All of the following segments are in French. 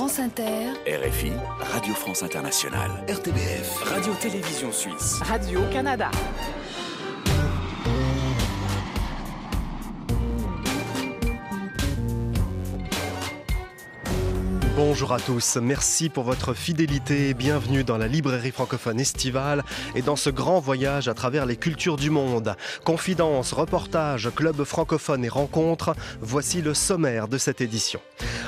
France Inter, RFI, Radio France Internationale, RTBF, Radio-Télévision Suisse, Radio-Canada. Bonjour à tous, merci pour votre fidélité, bienvenue dans la librairie francophone estivale et dans ce grand voyage à travers les cultures du monde. Confidences, reportages, club francophone et rencontres, voici le sommaire de cette édition.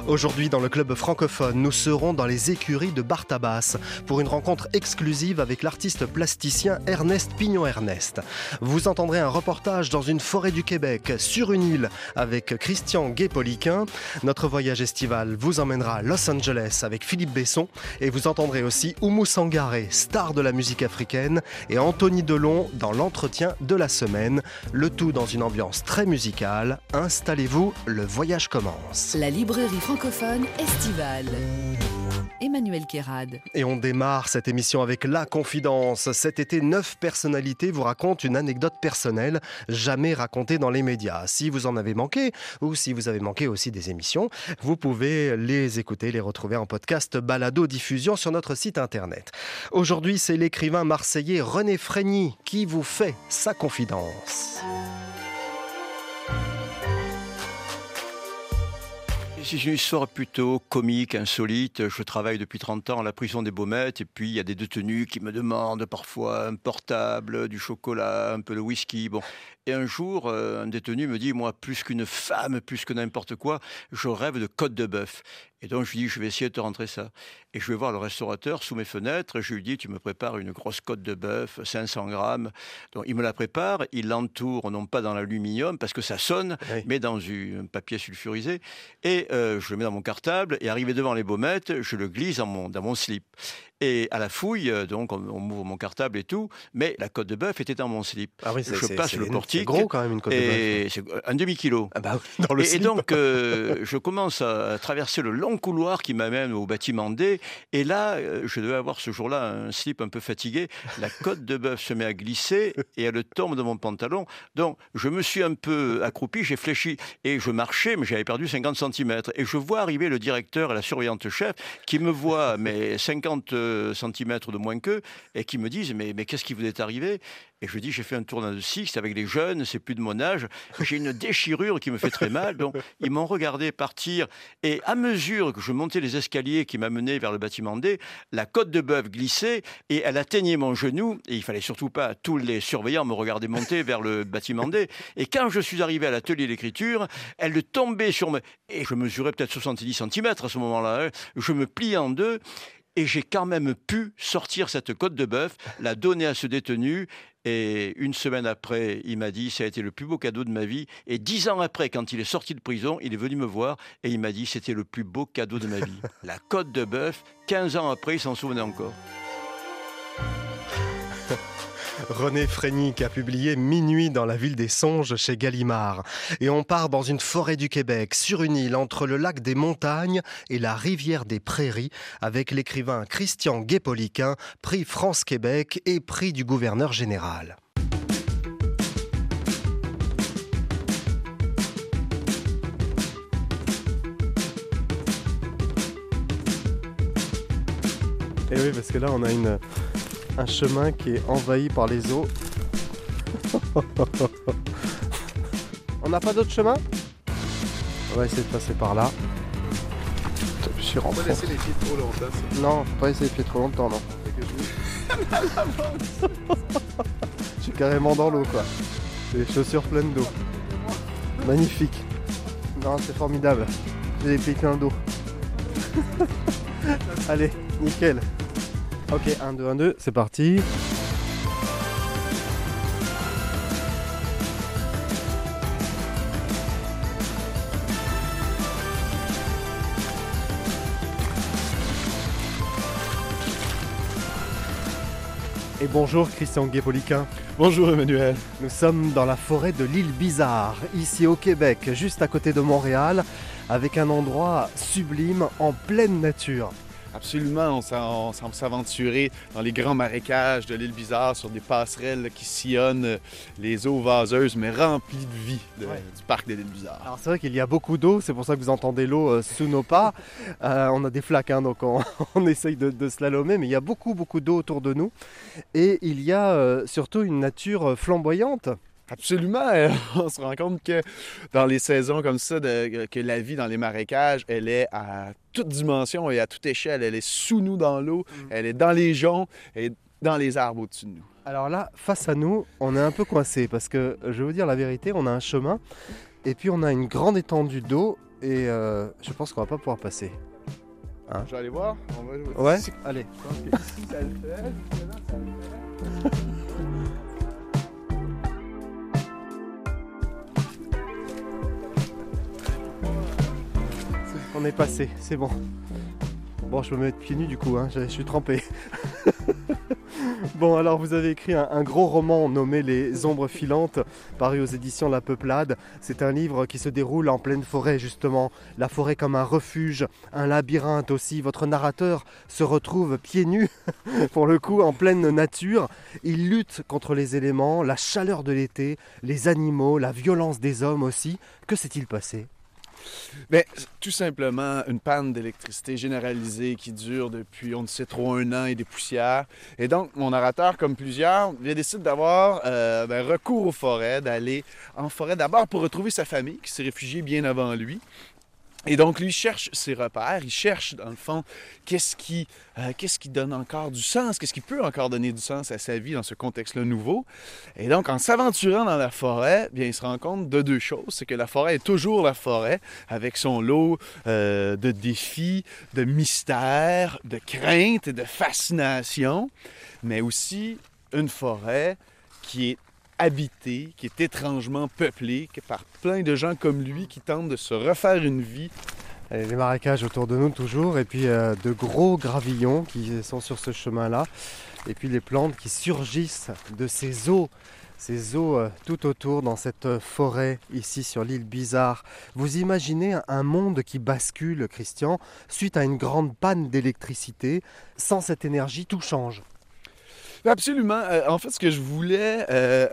Aujourd'hui dans le club francophone, nous serons dans les écuries de Bartabas pour une rencontre exclusive avec l'artiste plasticien Ernest Pignon-Ernest. Vous entendrez un reportage dans une forêt du Québec, sur une île, avec Christian Guépoliquin. Notre voyage estival vous emmènera à Los Angeles avec Philippe Besson et vous entendrez aussi Oumou Sangaré, star de la musique africaine, et Anthony Delon dans l'entretien de la semaine, le tout dans une ambiance très musicale. Installez-vous, le voyage commence. la librairie francophone estivale. Emmanuel Kérad. Et on démarre cette émission avec La Confidence. Cet été, neuf personnalités vous racontent une anecdote personnelle jamais racontée dans les médias. Si vous en avez manqué, ou si vous avez manqué aussi des émissions, vous pouvez les écouter, les retrouver en podcast balado diffusion sur notre site internet. Aujourd'hui, c'est l'écrivain marseillais René Frény qui vous fait sa confidence. C'est une histoire plutôt comique, insolite. Je travaille depuis 30 ans à la prison des Baumettes et puis il y a des détenus qui me demandent parfois un portable, du chocolat, un peu de whisky. Bon. Et un jour, euh, un détenu me dit, moi, plus qu'une femme, plus que n'importe quoi, je rêve de côte de bœuf. Et donc, je lui dis, je vais essayer de te rentrer ça. Et je vais voir le restaurateur sous mes fenêtres. Et je lui dis, tu me prépares une grosse côte de bœuf, 500 grammes. Donc, il me la prépare. Il l'entoure, non pas dans l'aluminium, parce que ça sonne, oui. mais dans un papier sulfurisé. Et euh, je le mets dans mon cartable. Et arrivé devant les baumettes, je le glisse dans mon, dans mon slip. Et à la fouille, donc on, m'ouvre mon cartable et tout, mais la côte de bœuf était dans mon slip. Ah oui, je passe le portique. C'est gros quand même une côte de bœuf. C'est un demi kilo. Ah bah, dans le et, slip. et donc euh, je commence à traverser le long couloir qui m'amène au bâtiment D. Et là, euh, je devais avoir ce jour-là un slip un peu fatigué. La côte de bœuf se met à glisser et elle tombe de mon pantalon. Donc je me suis un peu accroupi, j'ai fléchi et je marchais, mais j'avais perdu 50 cm. Et je vois arriver le directeur et la surveillante chef qui me voit, mais 50 centimètres de moins qu'eux et qui me disent mais, mais qu'est-ce qui vous est arrivé? Et je dis j'ai fait un tournoi de six avec les jeunes, c'est plus de mon âge, j'ai une déchirure qui me fait très mal. Donc ils m'ont regardé partir et à mesure que je montais les escaliers qui m'amenaient vers le bâtiment D, la côte de bœuf glissait et elle atteignait mon genou et il fallait surtout pas tous les surveillants me regarder monter vers le bâtiment D. Et quand je suis arrivé à l'atelier d'écriture, elle tombait sur moi et je mesurais peut-être 70 cm à ce moment-là. Hein. Je me pliais en deux et j'ai quand même pu sortir cette côte de bœuf, la donner à ce détenu. Et une semaine après, il m'a dit, ça a été le plus beau cadeau de ma vie. Et dix ans après, quand il est sorti de prison, il est venu me voir et il m'a dit, c'était le plus beau cadeau de ma vie. La côte de bœuf, 15 ans après, il s'en souvenait encore. René Frény qui a publié Minuit dans la ville des songes chez Gallimard. Et on part dans une forêt du Québec, sur une île entre le lac des montagnes et la rivière des prairies, avec l'écrivain Christian Guépoliquin, prix France-Québec et prix du gouverneur général. Et oui, parce que là, on a une, un chemin qui est envahi par les eaux. On n'a pas d'autre chemin? On va essayer de passer par là. Je suis rentré. Faut pas laisser les pieds trop longtemps. Non, faut pas laisser les pieds trop longtemps, non. Je suis carrément dans l'eau, quoi. J'ai les chaussures pleines d'eau. Magnifique. Non, c'est formidable. J'ai les pieds pleins d'eau. Allez, nickel. Ok, 1, 2, 1, 2, c'est parti. Et bonjour Christian Guépoliquin. Bonjour Emmanuel. Nous sommes dans la forêt de l'île Bizarre, ici au Québec, juste à côté de Montréal, avec un endroit sublime en pleine nature. Absolument, on s'en s'aventurer dans les grands marécages de l'île Bizarre sur des passerelles qui sillonnent euh, les eaux vaseuses mais remplies de vie de- Ouais. du parc de l'île Bizarre. Alors c'est vrai qu'il y a beaucoup d'eau, c'est pour ça que vous entendez l'eau euh, sous nos pas. Euh, on a des flaques, hein, donc on, on essaye de, de slalomer, mais il y a beaucoup beaucoup d'eau autour de nous. Et il y a euh, surtout une nature flamboyante. Absolument, euh, on se rend compte que dans les saisons comme ça, de- que la vie dans les marécages, elle est à toute dimension et à toute échelle. Elle est sous nous dans l'eau, elle est dans les joncs et dans les arbres au-dessus de nous. Alors là, face à nous, on est un peu coincé parce que je vais vous dire la vérité, on a un chemin et puis on a une grande étendue d'eau et euh, je pense qu'on va pas pouvoir passer. Je vais aller voir. On va- Ouais, allez. On est passé, c'est bon. Bon, je me mettre pieds nus du coup, hein, je, suis trempé. bon, alors vous avez écrit un gros roman nommé Les Ombres filantes, paru aux éditions La Peuplade. C'est un livre qui se déroule en pleine forêt, justement. La forêt comme un refuge, un labyrinthe aussi. Votre narrateur se retrouve pieds nus, pour le coup, en pleine nature. Il lutte contre les éléments, la chaleur de l'été, les animaux, la violence des hommes aussi. Que s'est-il passé? Ben, tout simplement une panne d'électricité généralisée qui dure depuis on ne sait trop un an et des poussières. Et donc, mon narrateur, comme plusieurs, décide d'avoir euh, ben, recours aux forêts, d'aller en forêt d'abord pour retrouver sa famille qui s'est réfugiée bien avant lui. Et donc, lui cherche ses repères, il cherche, dans le fond, qu'est-ce qui, euh, qu'est-ce qui donne encore du sens, qu'est-ce qui peut encore donner du sens à sa vie dans ce contexte-là nouveau. Et donc, en s'aventurant dans la forêt, bien, il se rend compte de deux choses. C'est que la forêt est toujours la forêt, avec son lot euh, de défis, de mystères, de craintes et de fascination, mais aussi une forêt qui est habitée, qui est étrangement peuplée que par plein de gens comme lui qui tentent de se refaire une vie. Les marécages autour de nous toujours, et puis euh, de gros gravillons qui sont sur ce chemin-là, et puis les plantes qui surgissent de ces eaux, ces eaux euh, tout autour dans cette euh, forêt ici sur l'île Bizarre. Vous imaginez un monde qui bascule, Christian, suite à une grande panne d'électricité. Sans cette énergie, tout change. Absolument. Euh, en fait, ce que je voulais euh,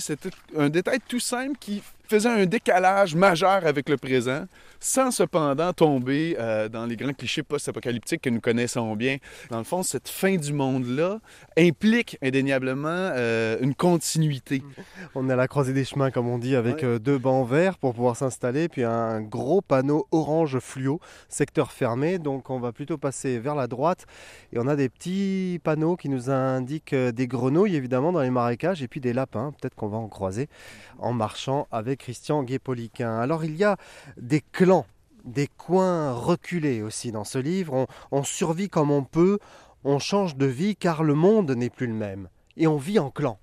c'était un détail tout simple qui faisait un décalage majeur avec le présent, sans cependant tomber euh, dans les grands clichés post-apocalyptiques que nous connaissons bien. Dans le fond, cette fin du monde-là implique indéniablement euh, une continuité. On est à la croisée des chemins, comme on dit, avec Ouais. euh, deux bancs verts pour pouvoir s'installer, puis un gros panneau orange fluo, secteur fermé. Donc on va plutôt passer vers la droite. Et on a des petits panneaux qui nous indiquent des grenouilles, évidemment, dans les marécages, et puis des lapins. Peut-être qu'on va en croiser en marchant avec Christian Guépoliquin. Alors il y a des clans, des coins reculés aussi dans ce livre. On, survit comme on peut, on change de vie car le monde n'est plus le même. Et on vit en clan.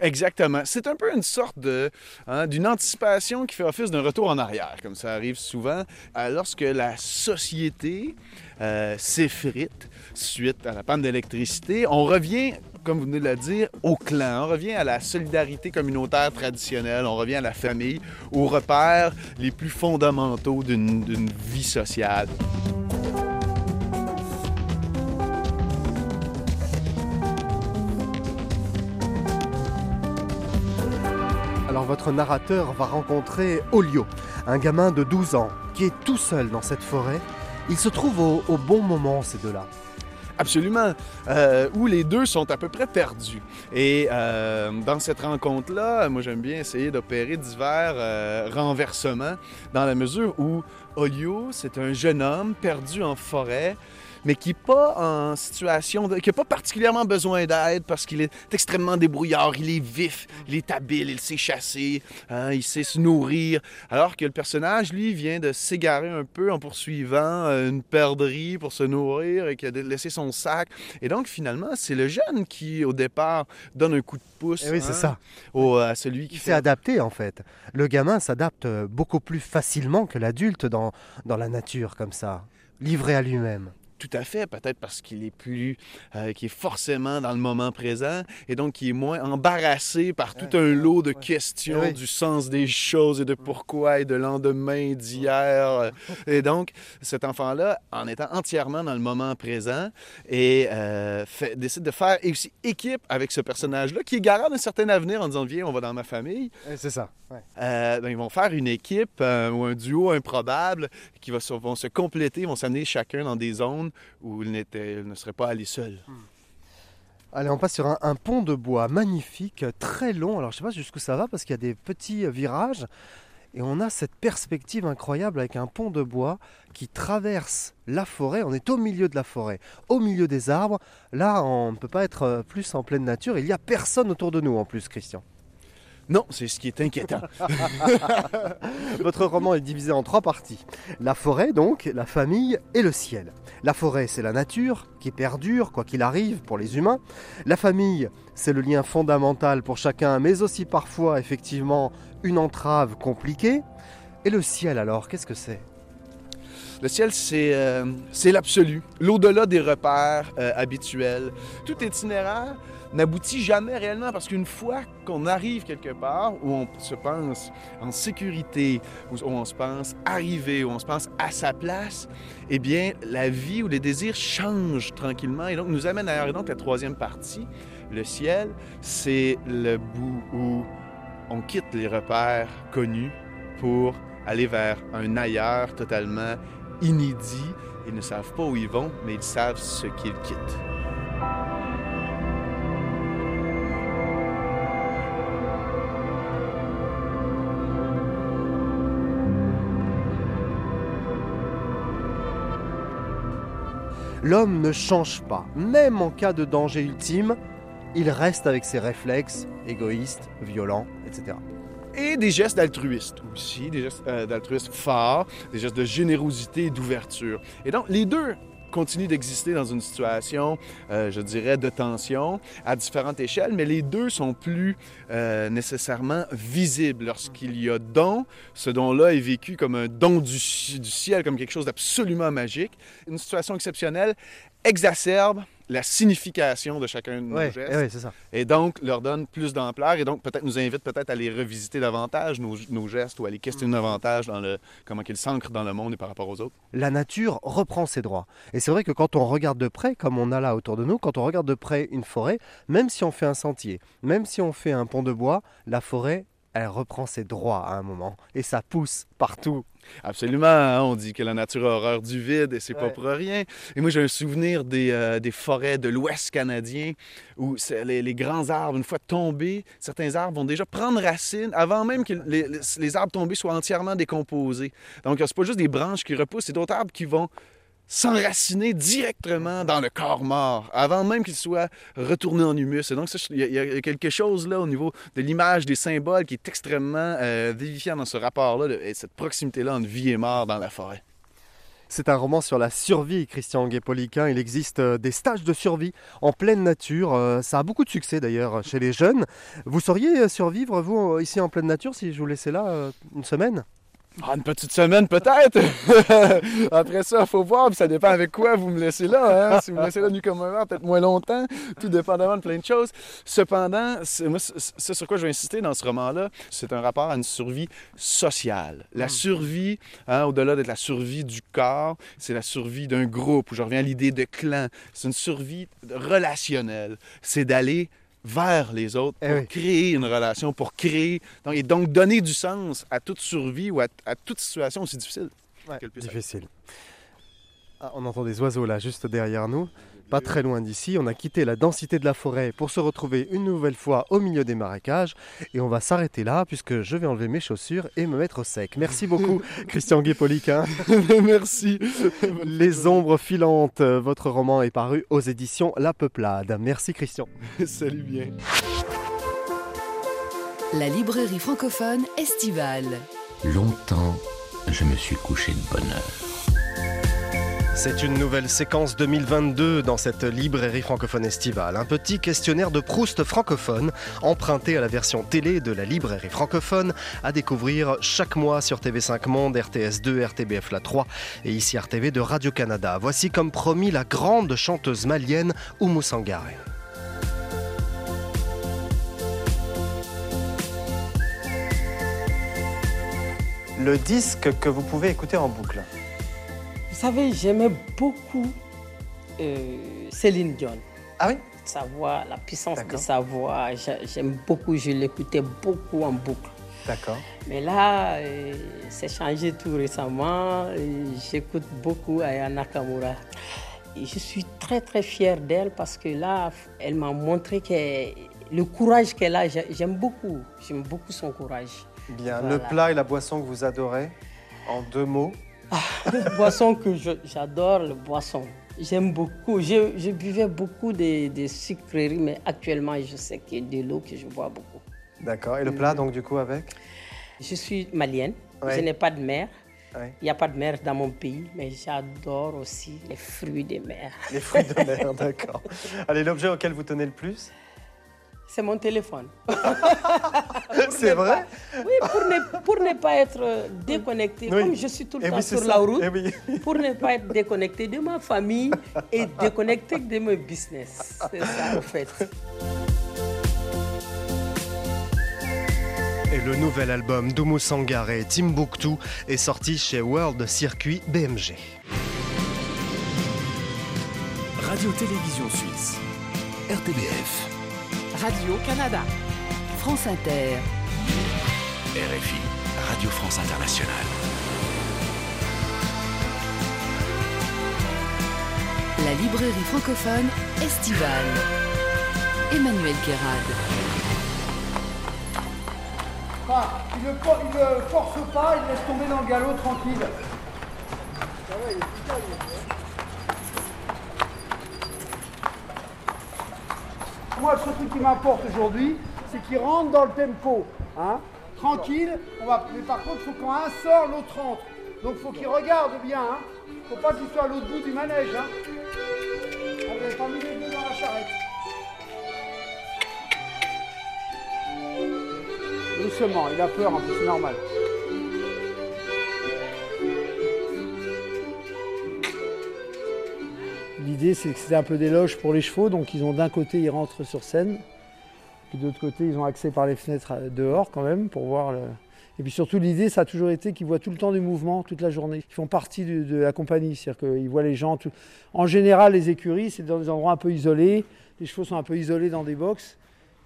Exactement. C'est un peu une sorte hein, d'une anticipation qui fait office d'un retour en arrière, comme ça arrive souvent, lorsque la société euh, s'effrite suite à la panne d'électricité. On revient, comme vous venez de le dire, au clan. On revient à la solidarité communautaire traditionnelle. On revient à la famille, aux repères les plus fondamentaux d'une vie sociale. Alors votre narrateur va rencontrer Olio, un gamin de 12 ans qui est tout seul dans cette forêt. Il se trouve au, au bon moment, ces deux-là. Absolument. Euh, où les deux sont à peu près perdus. Et euh, dans cette rencontre-là, moi j'aime bien essayer d'opérer divers euh, renversements dans la mesure où Olio, c'est un jeune homme perdu en forêt, mais qui n'est pas en situation, de, qui n'a pas particulièrement besoin d'aide parce qu'il est extrêmement débrouillard, il est vif, il est habile, il sait chasser, hein, il sait se nourrir. Alors que le personnage, lui, vient de s'égarer un peu en poursuivant euh, une perdrix pour se nourrir et qui a laissé son sac. Et donc, finalement, c'est le jeune qui, au départ, donne un coup de pouce Eh oui, c'est hein, ça. au- à celui qui Il s'est adapté en fait. Le gamin s'adapte euh, beaucoup plus facilement que l'adulte dans, dans la nature comme ça, livré à lui-même. Tout à fait, peut-être parce qu'il est plus, euh, qui est forcément dans le moment présent et donc qui est moins embarrassé par tout un lot de questions Oui. du sens des choses et de pourquoi et de lendemain d'hier. Et donc, cet enfant-là, en étant entièrement dans le moment présent, et euh, fait- décide de faire aussi équipe avec ce personnage-là qui est garant d'un certain avenir en disant viens, on va dans ma famille. C'est ça. ouais. Euh, ben, ils vont faire une équipe euh, ou un duo improbable qui va, se- vont se compléter, vont s'amener chacun dans des zones où ils ne seraient pas allés seuls. Allez, on passe sur un, un pont de bois magnifique, très long. Alors, je sais pas jusqu'où ça va parce qu'il y a des petits euh, virages. Et on a cette perspective incroyable avec un pont de bois qui traverse la forêt. On est au milieu de la forêt, au milieu des arbres. Là, on ne peut pas être euh, plus en pleine nature. Il n'y a personne autour de nous en plus, Christian. Non, c'est ce qui est inquiétant. Votre roman est divisé en trois parties. La forêt, donc, la famille et le ciel. La forêt, c'est la nature qui perdure, quoi qu'il arrive, pour les humains. La famille, c'est le lien fondamental pour chacun, mais aussi parfois, effectivement, une entrave compliquée. Et le ciel, alors, qu'est-ce que c'est? Le ciel, c'est euh, c'est l'absolu, l'au-delà des repères euh, habituels. Tout itinéraire n'aboutit jamais réellement parce qu'une fois qu'on arrive quelque part où on se pense en sécurité, où on se pense arrivé, où on se pense à sa place, eh bien, la vie ou les désirs changent tranquillement et donc nous amène. Et donc, la troisième partie, le ciel, c'est le bout où on quitte les repères connus pour aller vers un ailleurs totalement inédit. Ils ne savent pas où ils vont, mais ils savent ce qu'ils quittent. L'homme ne change pas, même en cas de danger ultime, il reste avec ses réflexes égoïstes, violents, etc. Et des gestes d'altruisme aussi, des gestes euh, d'altruisme forts, des gestes de générosité et d'ouverture. Et donc, les deux continuent d'exister dans une situation, euh, je dirais, de tension à différentes échelles, mais les deux sont plus euh, nécessairement visibles lorsqu'il y a don. Ce don-là est vécu comme un don du, du ciel, comme quelque chose d'absolument magique. Une situation exceptionnelle exacerbe la signification de chacun de nos Ouais, gestes eh ouais, c'est ça. et donc leur donne plus d'ampleur et donc peut-être nous invite peut-être à les revisiter davantage, nos, nos gestes, ou à les questionner davantage dans le comment qu'ils s'ancrent dans le monde et par rapport aux autres. la nature reprend ses droits. Et c'est vrai que quand on regarde de près, comme on a là autour de nous, quand on regarde de près une forêt, même si on fait un sentier, même si on fait un pont de bois, la forêt, elle reprend ses droits à un moment. Et ça pousse partout. Absolument, hein, on dit que la nature a horreur du vide et c'est pas pour rien. Et moi j'ai un souvenir des, euh, des forêts de l'Ouest canadien où les, les grands arbres, une fois tombés, certains arbres vont déjà prendre racine avant même que les, les- les arbres tombés soient entièrement décomposés. Donc c'est pas juste des branches qui repoussent, c'est d'autres arbres qui vont s'enraciner directement dans le corps mort, avant même qu'il soit retourné en humus. Et donc, il y, a- quelque chose là au niveau de l'image des symboles qui est extrêmement euh, vivifiant dans ce rapport-là, et cette proximité-là entre vie et mort dans la forêt. C'est un roman sur la survie, Christian Guépoliquin. Il existe euh, des stages de survie en pleine nature. Euh, Ça a beaucoup de succès d'ailleurs chez les jeunes. Vous sauriez survivre, vous, ici en pleine nature, si je vous laissais là une semaine? Ah, une petite semaine peut-être. Après ça, il faut voir, puis ça dépend avec quoi vous me laissez là. hein. Si vous me laissez là nu comme un verre, peut-être moins longtemps, tout dépendamment de plein de choses. Cependant, c'est- moi, c'est sur quoi je vais insister dans ce roman-là, c'est un rapport à une survie sociale. La survie, hein, au-delà de la survie du corps, c'est la survie d'un groupe, où je reviens à l'idée de clan. C'est une survie relationnelle. C'est d'aller vers les autres Eh pour oui. créer une relation, pour créer donc, et donc donner du sens à toute survie ou à, à toute situation aussi difficile. difficile. Ah, on entend des oiseaux là, juste derrière nous. Pas très loin d'ici, on a quitté la densité de la forêt pour se retrouver une nouvelle fois au milieu des marécages. Et on va s'arrêter là puisque je vais enlever mes chaussures et me mettre au sec. Merci beaucoup, Christian Guépoliquin. Merci. Les ombres filantes, votre roman est paru aux éditions La Peuplade. Merci Christian. Salut bien. La librairie francophone estivale. Longtemps, je me suis couché de bonne heure. C'est une nouvelle séquence 2022 dans cette librairie francophone estivale. Un petit questionnaire de Proust francophone, emprunté à la version télé de la librairie francophone, à découvrir chaque mois sur TV5 Monde, RTS2, RTBF La 3 et ici RTV de Radio-Canada. Voici comme promis la grande chanteuse malienne Oumou Sangaré. Le disque que vous pouvez écouter en boucle. Vous savez, j'aimais beaucoup euh, Céline Dion. Ah oui? Sa voix, la puissance de sa voix, j'aime beaucoup, je l'écoutais beaucoup en boucle. D'accord. Mais là, euh, c'est changé tout récemment. J'écoute beaucoup Aya Nakamura. je suis très très fière d'elle parce que là, elle m'a montré que le courage qu'elle a, j'aime beaucoup. J'aime beaucoup son courage. Bien. Le plat et la boisson que vous adorez, en deux mots ah, Le boisson que j'adore, le boisson. J'aime beaucoup. Je, buvais beaucoup de, sucreries, mais actuellement, je sais qu'il y a de l'eau que je bois beaucoup. D'accord. Et le plat, donc, du coup, avec? Je suis malienne. Je n'ai pas de mer. Il n'y a pas de mer dans mon pays, mais j'adore aussi les fruits de mer. Les fruits de mer, d'accord. Allez, l'objet auquel vous tenez le plus? C'est mon téléphone. c'est vrai? Oui, pour ne, pour ne, pas être déconnecté, comme je suis tout le temps sur la route, eh pour ne pas être déconnecté de ma famille et déconnecté de mon business. C'est ça, en fait. Et le nouvel album d'Oumou Sangaré, Timbuktu, est sorti chez World Circuit BMG. Radio-Télévision Suisse, RTBF. Radio-Canada. France Inter. RFI, Radio France Internationale. La librairie francophone estivale. Emmanuel Guérard. il ne, force pas, il laisse tomber dans le galop tranquille. Moi, ce truc qui m'importe aujourd'hui, c'est qu'il rentre dans le tempo. Hein Tranquille, on va... mais par contre, il faut quand un sort, l'autre rentre. Donc il faut qu'il regarde bien. Hein faut pas qu'il soit à l'autre bout du manège. Hein ah, vous n'avez pas mis les deux dans la charrette. Doucement, il a peur, en plus, c'est normal. L'idée, c'est que c'est un peu d'éloge pour les chevaux. Donc, ils ont d'un côté, ils rentrent sur scène. Puis de l'autre côté, ils ont accès par les fenêtres euh, dehors quand même pour voir. Et puis surtout, l'idée, ça a toujours été qu'ils voient tout le temps du mouvement, toute la journée. Ils font partie de, la compagnie. C'est-à-dire qu'ils voient les gens. En général, les écuries, c'est dans des endroits un peu isolés. Les chevaux sont un peu isolés dans des boxes.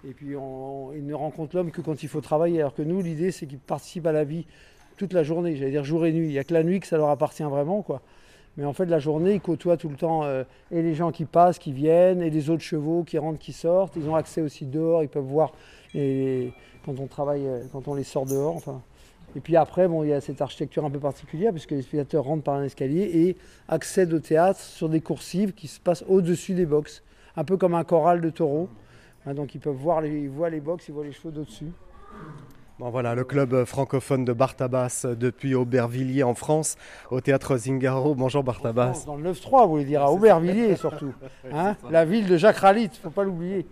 Et puis, ils ne rencontrent l'homme que quand il faut travailler. Alors que nous, l'idée, c'est qu'ils participent à la vie toute la journée. J'allais dire jour et nuit. Il n'y a que la nuit que ça leur appartient vraiment. quoi. Mais en fait, la journée, ils côtoient tout le temps euh, et les gens qui passent, qui viennent, et les autres chevaux qui rentrent, qui sortent. Ils ont accès aussi dehors, ils peuvent voir quand on travaille, euh, quand on les sort dehors. Et puis après, bon, il y a cette architecture un peu particulière, puisque les spectateurs rentrent par un escalier et accèdent au théâtre sur des coursives qui se passent au-dessus des box, un peu comme un choral de taureaux. Hein, donc ils peuvent voir ils voient les box, ils voient les chevaux d'au-dessus. Bon, voilà, le club francophone de Bartabas depuis Aubervilliers en France, au théâtre Zingaro. Bonjour Bartabas. Dans le 9-3, vous voulez dire, à Aubervilliers surtout. Hein la ville de Jacques Ralit, il ne faut pas l'oublier.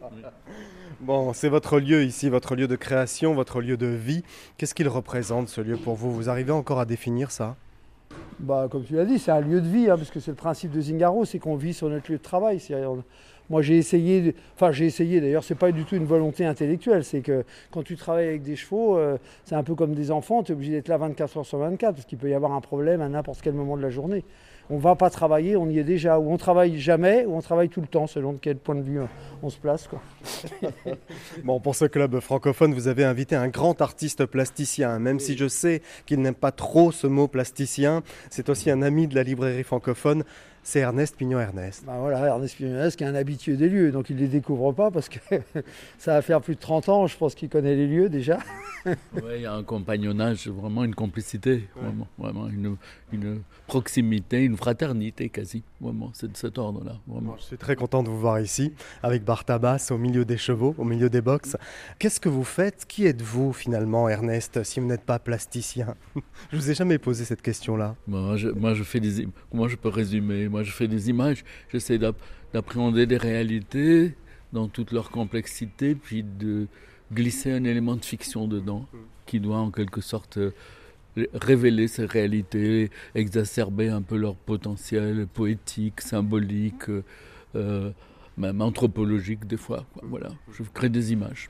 Bon, c'est votre lieu ici, votre lieu de création, votre lieu de vie. Qu'est-ce qu'il représente ce lieu pour vous? Vous arrivez encore à définir ça? Bah, Comme tu l'as dit, c'est un lieu de vie, hein, parce que c'est le principe de Zingaro, c'est qu'on vit sur notre lieu de travail. Moi, j'ai essayé, enfin, j'ai essayé d'ailleurs, c'est pas du tout une volonté intellectuelle, c'est que quand tu travailles avec des chevaux, euh, c'est un peu comme des enfants, tu es obligé d'être là 24 heures sur 24, parce qu'il peut y avoir un problème à n'importe quel moment de la journée. On va pas travailler, on y est déjà, ou on travaille jamais, ou on travaille tout le temps, selon de quel point de vue on se place. Quoi. bon, pour ce club francophone, vous avez invité un grand artiste plasticien, même si je sais qu'il n'aime pas trop ce mot plasticien, c'est aussi un ami de la librairie francophone c'est Ernest Pignon-Ernest. Ben voilà, Ernest Pignon-Ernest qui est un habitué des lieux, donc il ne les découvre pas parce que ça va faire plus de 30 ans, je pense qu'il connaît les lieux déjà. oui, il y a un compagnonnage, vraiment une complicité, vraiment, une, proximité, une fraternité quasi, vraiment, c'est de cet ordre-là. Vraiment. Je suis très content de vous voir ici, avec Bartabas au milieu des chevaux, au milieu des box. Qu'est-ce que vous faites? Qui êtes-vous finalement, Ernest, si vous n'êtes pas plasticien? Je vous ai jamais posé cette question-là. Moi je, moi, je fais des. Comment je peux résumer Moi, je fais des images, j'essaie d'appréhender des réalités dans toute leur complexité, puis de glisser un élément de fiction dedans, qui doit en quelque sorte euh, révéler ces réalités, exacerber un peu leur potentiel poétique, symbolique, euh, euh, même anthropologique des fois. Voilà, je crée des images.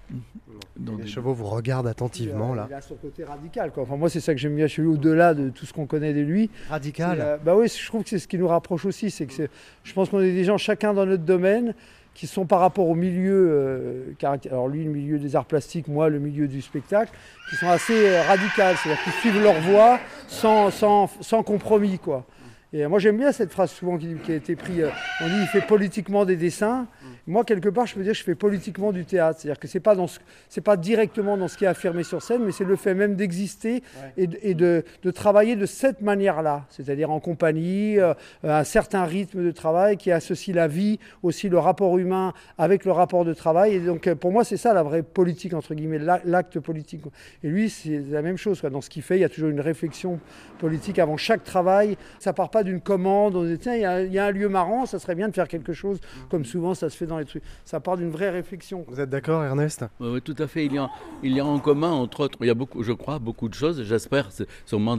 les chevaux vous regardent attentivement là. Il a son côté radical. Quoi. Enfin, moi, c'est ça que j'aime bien chez lui, au-delà de tout ce qu'on connaît de lui. Radical. bah oui, je trouve que c'est ce qui nous rapproche aussi. C'est que je pense qu'on est des gens chacun dans notre domaine qui sont par rapport au milieu, euh, alors lui le milieu des arts plastiques, moi le milieu du spectacle, qui sont assez euh, radicales, c'est-à-dire qu'ils suivent leur voie sans, sans, sans compromis. Quoi. Et moi j'aime bien cette phrase souvent qui, a été prise, euh, on dit il fait politiquement des dessins. Moi quelque part je peux dire je fais politiquement du théâtre, c'est-à-dire que c'est pas dans c'est pas directement dans ce qui est affirmé sur scène, mais c'est le fait même d'exister et, de, de, travailler de cette manière-là, c'est-à-dire en compagnie, euh, un certain rythme de travail qui associe la vie, aussi le rapport humain avec le rapport de travail. Et donc euh, pour moi c'est ça la vraie politique entre guillemets, l'acte politique. Et lui c'est la même chose Dans ce qu'il fait, il y a toujours une réflexion politique avant chaque travail. Ça part pas d'une commande, on dit tiens, il y, a, un lieu marrant, ça serait bien de faire quelque chose, comme souvent ça se fait dans les trucs. Ça part d'une vraie réflexion. Vous êtes d'accord, Ernest? Oui, tout à fait. Il y, a, il y a en commun, entre autres, il y a beaucoup, je crois, beaucoup de choses. J'espère, c'est sûrement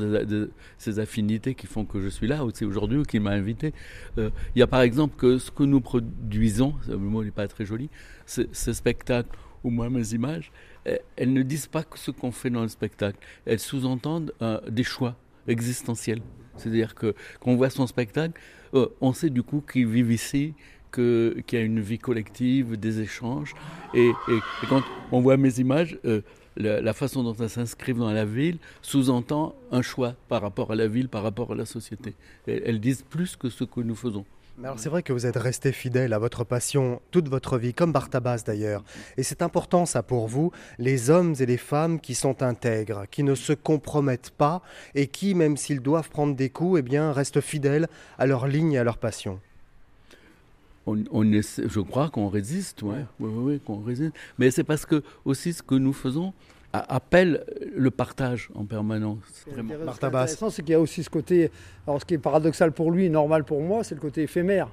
ces affinités qui font que je suis là aussi aujourd'hui ou qui m'a invité. Euh, il y a par exemple que ce que nous produisons, le mot n'est pas très joli, ces spectacles ou moins mes images, elles ne disent pas que ce qu'on fait dans le spectacle. Elles sous-entendent euh, des choix existentiels. C'est-à-dire que quand on voit son spectacle, euh, on sait du coup qu'ils vivent ici, qu'il y a une vie collective, des échanges. Et, quand on voit mes images, euh, la, façon dont elles s'inscrivent dans la ville sous-entend un choix par rapport à la ville, par rapport à la société. elles disent plus que ce que nous faisons c'est vrai que vous êtes resté fidèle à votre passion toute votre vie, comme Bartabas d'ailleurs. Et c'est important ça pour vous, les hommes et les femmes qui sont intègres, qui ne se compromettent pas et qui, même s'ils doivent prendre des coups, eh bien, restent fidèles à leur ligne et à leur passion. On, je crois qu'on résiste, ouais. Oui, oui, qu'on résiste. Mais c'est parce que aussi ce que nous faisons, appelle le partage en permanence. Ce intéressant, c'est qu'il y a aussi ce côté, alors ce qui est paradoxal pour lui, normal pour moi, c'est le côté éphémère.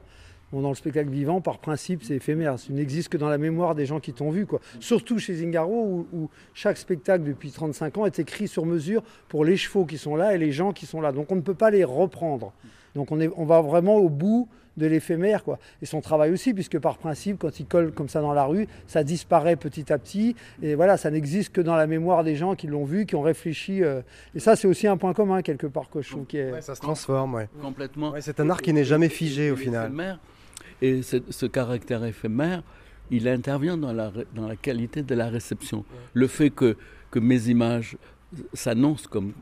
dans le spectacle vivant, par principe, c'est éphémère. Ça n'existe que dans la mémoire des gens qui t'ont vu. Quoi. Surtout chez Zingaro, où, chaque spectacle depuis 35 ans est écrit sur mesure pour les chevaux qui sont là et les gens qui sont là. Donc on ne peut pas les reprendre. Donc on, est, on va vraiment au bout de l'éphémère. Quoi. Et son travail aussi, puisque par principe, quand il colle comme ça dans la rue, ça disparaît petit à petit. Et voilà, ça n'existe que dans la mémoire des gens qui l'ont vu, qui ont réfléchi. Euh. Et ça, c'est aussi un point commun, quelque part, que Qui est... ça se transforme, ouais. Complètement. c'est un art qui n'est jamais figé, au final. Et ce caractère éphémère, il intervient dans la, dans la qualité de la réception. Le fait que, que mes images s'annonce comme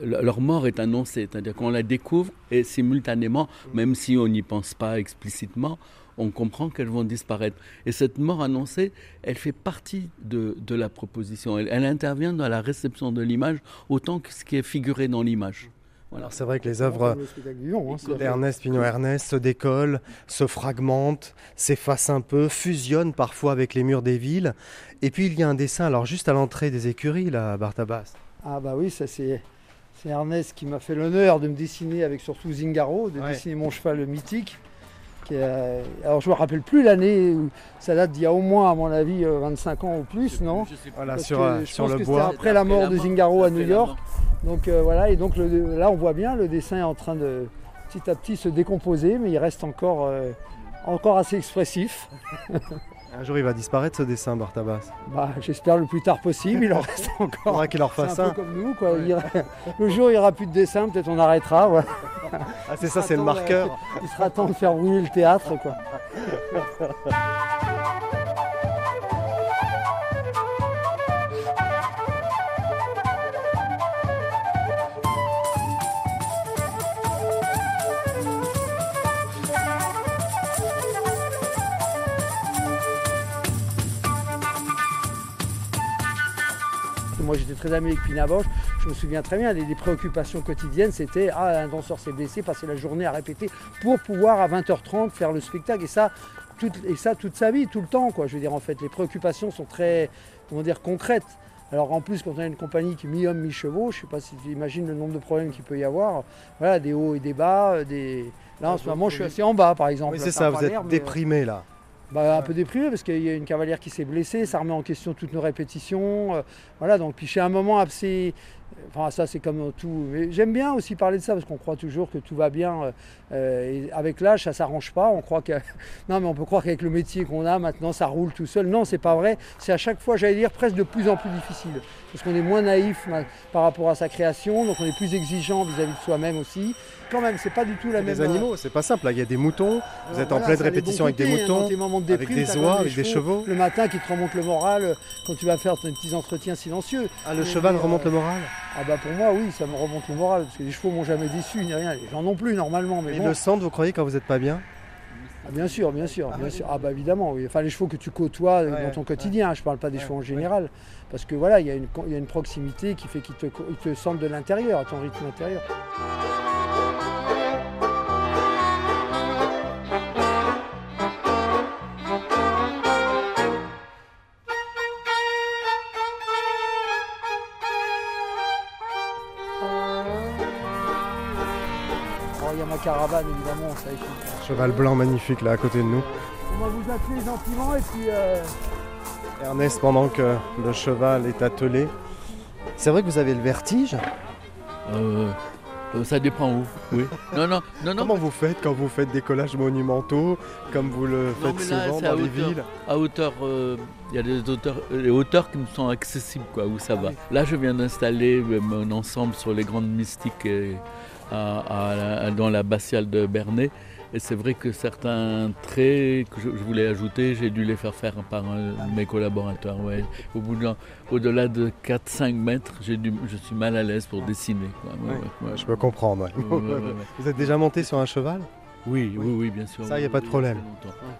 leur mort est annoncée, c'est-à-dire qu'on la découvre et simultanément, même si on n'y pense pas explicitement, on comprend qu'elles vont disparaître. Et cette mort annoncée, elle fait partie de, la proposition. Elle, intervient dans la réception de l'image autant que ce qui est figuré dans l'image. Alors c'est vrai que les œuvres d'Ernest Pignot-Ernest se décollent, se fragmentent, s'effacent un peu, fusionnent parfois avec les murs des villes. Et puis il y a un dessin, alors juste à l'entrée des écuries, là, Bartabas. Ah bah oui, ça c'est... Ernest qui m'a fait l'honneur de me dessiner avec surtout Zingaro, de dessiner mon cheval mythique. Alors je me rappelle plus l'année, ça date d'il y a au moins à mon avis 25 euh, ans ou plus, non Voilà, sur, euh, sur le bois. Après la mort de Zingaro à New York. Donc euh, voilà, et donc là on voit bien le dessin est en train de petit à petit se décomposer, mais il reste encore, euh, encore assez expressif. Un jour il va disparaître ce dessin, Bartabas. Bah, J'espère le plus tard possible, il en reste encore. Il faudra qu'il en fasse un. Peu comme nous, quoi. le jour il n'y aura plus de dessin, peut-être on arrêtera. Ah, c'est ça, c'est le marqueur. Il sera temps de faire rouler le théâtre. Quoi. moi j'étais très ami avec Pina je me souviens très bien, les, les préoccupations quotidiennes, c'était ah, un danseur s'est blessé, passer la journée à répéter pour pouvoir à 20h30 faire le spectacle. Et ça, toute, et ça toute sa vie, tout le temps. Quoi. Je veux dire, en fait, les préoccupations sont très, comment dire, concrètes. Alors en plus, quand on a une compagnie qui est mi-homme, mi-chevaux, je ne sais pas si tu imagines le nombre de problèmes qu'il peut y avoir. Voilà, des hauts et des bas. Des... Là, en ce moment, je suis assez en bas, par exemple. Oui, c'est ça, vous êtes euh, déprimé là. Bah, un peu déprimé parce qu'il y a une cavalière qui s'est blessée, ça remet en question toutes nos répétitions. euh, voilà, donc puis à un moment assez. Enfin, ça, c'est comme tout. J'aime bien aussi parler de ça parce qu'on croit toujours que tout va bien. euh, euh, et avec l'âge, ça s'arrange pas. On croit que. Non, mais on peut croire qu'avec le métier qu'on a maintenant, ça roule tout seul. Non, c'est pas vrai. C'est à chaque fois, j'allais dire, presque de plus en plus difficile. Parce qu'on est moins naïf ma- par rapport à sa création, donc on est plus exigeant vis-à-vis de soi-même aussi. Quand même, c'est pas du tout la même. Les animaux, c'est pas simple. Là, il y a des moutons. Vous êtes en pleine répétition avec des hein, moutons, dans tes moments de avec des oies, avec des chevaux. Le matin qui te remonte le moral euh, quand tu vas faire tes petits entretiens silencieux. Ah, le Mais, cheval euh, remonte le moral? Ah bah pour moi oui, ça me remonte le moral parce que les chevaux m'ont jamais déçu ni rien. Les gens non plus normalement, mais Ils bon. le sentent, vous croyez, quand vous n'êtes pas bien? Ah, bien sûr, bien sûr, bien sûr. Ah bah évidemment, oui. Enfin les chevaux que tu côtoies euh, Ouais, dans ton quotidien. Je parle pas des Ouais, chevaux en ouais. général, parce que voilà, il y, a une co- il y a une proximité qui fait qu'ils te, te sentent de l'intérieur, à ton rythme intérieur. Caravane évidemment, ça Cheval blanc magnifique là à côté de nous. On va vous appeler gentiment et puis. euh, Ernest, pendant que le cheval est attelé. C'est vrai que vous avez le vertige Euh, euh, ça dépend où, oui. Non, non, non, non. Comment vous faites quand vous faites des collages monumentaux, comme vous le faites là, souvent dans les hauteur. villes À hauteur, euh, il y a des hauteurs, euh, les hauteurs qui me sont accessibles, quoi, où ça va. Là, je viens d'installer mon ensemble sur les grandes mystiques euh, à- à- à- dans l'abbatiale de Bernay. Et c'est vrai que certains traits que je, je voulais ajouter, j'ai dû les faire faire par un de mes collaborateurs. ouais. Au bout de, au-delà de 4-5 mètres, j'ai dû, je suis mal à l'aise pour dessiner. quoi. Ouais, ouais, ouais. Je peux comprendre. Vous êtes déjà monté sur un cheval? Oui, oui, oui, bien sûr. Ça, y a Oui, pas de problème.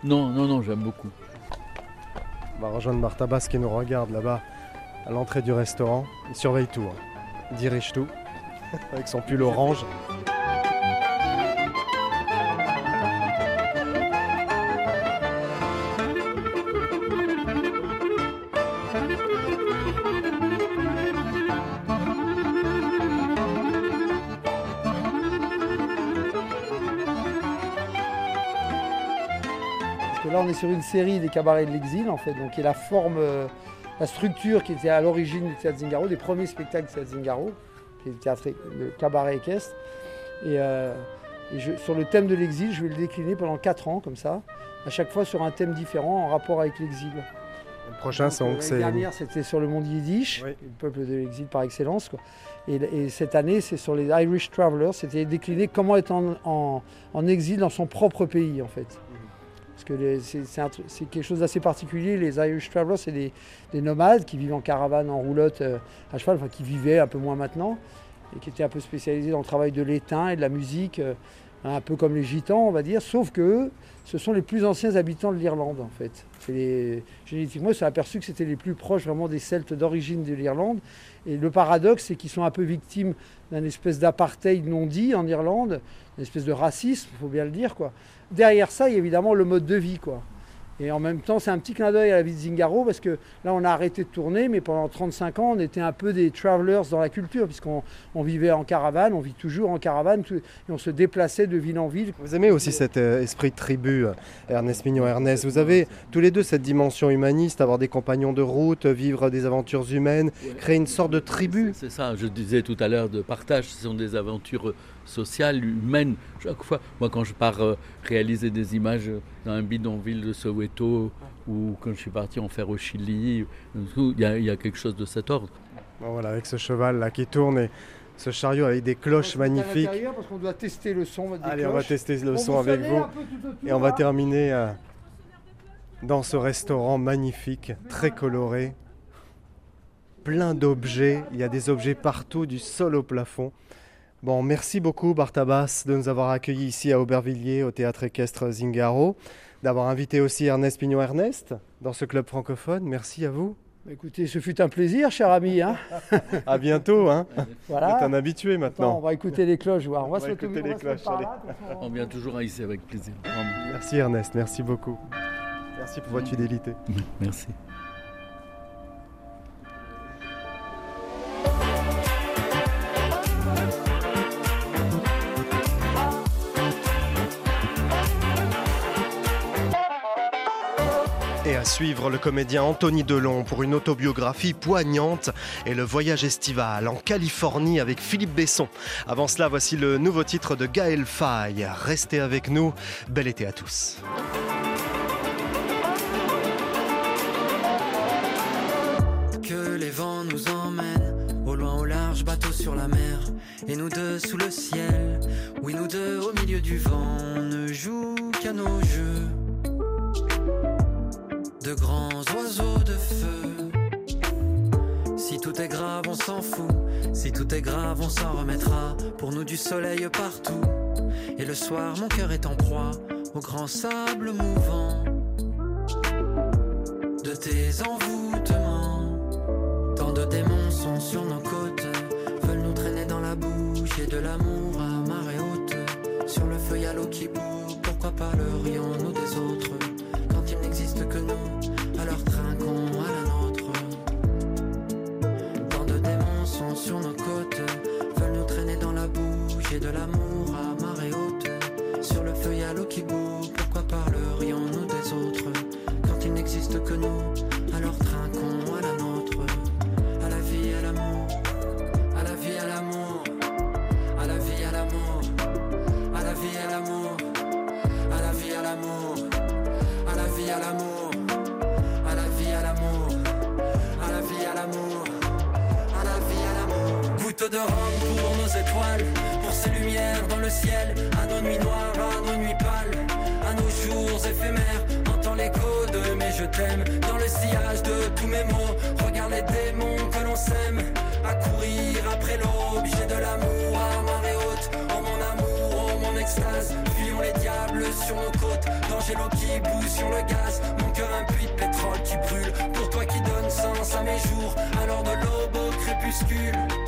Non, non, non, j'aime beaucoup. On va rejoindre Martha Basse qui nous regarde là-bas à l'entrée du restaurant. Il surveille tout. hein. Il dirige tout avec son pull orange. Parce que là, on est sur une série des cabarets de l'exil, en fait, donc qui est la forme, euh, la structure qui était à l'origine du théâtre Zingaro, des premiers spectacles du théâtre Zingaro, qui est le théâtre, le cabaret équestre. Et, euh, et je- sur le thème de l'exil, je vais le décliner pendant 4 ans, comme ça, à chaque fois sur un thème différent en rapport avec l'exil. Le prochain, c'est euh, donc L'année c'est dernière, c'était sur le monde yiddish, Oui. le peuple de l'exil par excellence. quoi. Et, et cette année, c'est sur les Irish Travelers. C'était décliné comment être en, en- en exil dans son propre pays, en fait. Parce que c'est quelque chose d'assez particulier. Les Irish Travelers, c'est des, des nomades qui vivent en caravane, en roulotte, euh, à cheval, enfin qui vivaient un peu moins maintenant, et qui étaient un peu spécialisés dans le travail de l'étain et de la musique, euh, un peu comme les gitans, on va dire, sauf que eux, ce sont les plus anciens habitants de l'Irlande, en fait. Génétiquement, ils sont aperçus que c'était les plus proches vraiment des Celtes d'origine de l'Irlande. Et le paradoxe, c'est qu'ils sont un peu victimes d'un espèce d'apartheid non dit en Irlande, une espèce de racisme, il faut bien le dire. Quoi. Derrière ça, il y a évidemment le mode de vie. Quoi. Et en même temps, c'est un petit clin d'œil à la vie de Zingaro, parce que là, on a arrêté de tourner, mais pendant 35 ans, on était un peu des travelers dans la culture, puisqu'on on vivait en caravane, on vit toujours en caravane, tout- et on se déplaçait de ville en ville. Vous aimez aussi cet euh, esprit de tribu, euh, Ernest Mignon, Ernest. Vous avez tous les deux cette dimension humaniste, avoir des compagnons de route, vivre des aventures humaines, créer une sorte de tribu. C'est ça, je disais tout à l'heure de partage, ce sont des aventures sociales, humaines. Chaque fois, moi quand je pars euh, réaliser des images euh, dans un bidonville de Soweto ou quand je suis parti en faire au Chili, il y, a- il y a quelque chose de cet ordre. Bon, voilà, avec ce cheval là qui tourne et ce chariot avec des cloches magnifiques. Parce qu'on doit tester le son. des Allez, on va tester le son avec vous. Et on va hein. terminer euh, dans ce restaurant magnifique, très coloré, plein d'objets. Il y a des objets partout, du sol au plafond. Bon, merci beaucoup Bartabas de nous avoir accueillis ici à Aubervilliers au théâtre équestre Zingaro, d'avoir invité aussi Ernest Pignon Ernest dans ce club francophone. Merci à vous. Écoutez, ce fut un plaisir, cher ami. Hein À bientôt. Hein. voilà. Vous êtes un habitué Attends, on maintenant. va écouter les cloches. voir. On va, On se va écouter on va les cloches, allez. là, façon. On vient toujours ici avec plaisir. Vraiment. Merci Ernest, merci beaucoup. Merci pour votre fidélité. Merci. Suivre le comédien Anthony Delon pour une autobiographie poignante et le voyage estival en Californie avec Philippe Besson. Avant cela, voici le nouveau titre de Gaël Faye. Restez avec nous. Bel été à tous. Que les vents nous emmènent au loin, au large, bateau sur la mer. Et nous deux sous le ciel, oui, nous deux au milieu du vent, on ne joue qu'à nos jeux. De grands oiseaux de feu. Si tout est grave, on s'en fout. Si tout est grave, on s'en remettra. Pour nous, du soleil partout. Et le soir, mon cœur est en proie au grand sable mouvant de tes envoûtements. Tant de démons sont sur nos côtes, veulent nous traîner dans la bouche et de l'amour à marée haute. Sur le feuille à l'eau qui bout, pourquoi parlerions-nous des autres je t'aime dans le sillage de tous mes mots. Regarde les démons que l'on sème à courir après l'aube. J'ai de l'amour à marée haute. Oh mon amour, oh mon extase. Fuyons les diables sur nos côtes. Danger l'eau qui bout sur le gaz. Mon cœur un puits de pétrole qui brûle. Pour toi qui donne sens à mes jours. Alors de l'aube au crépuscule.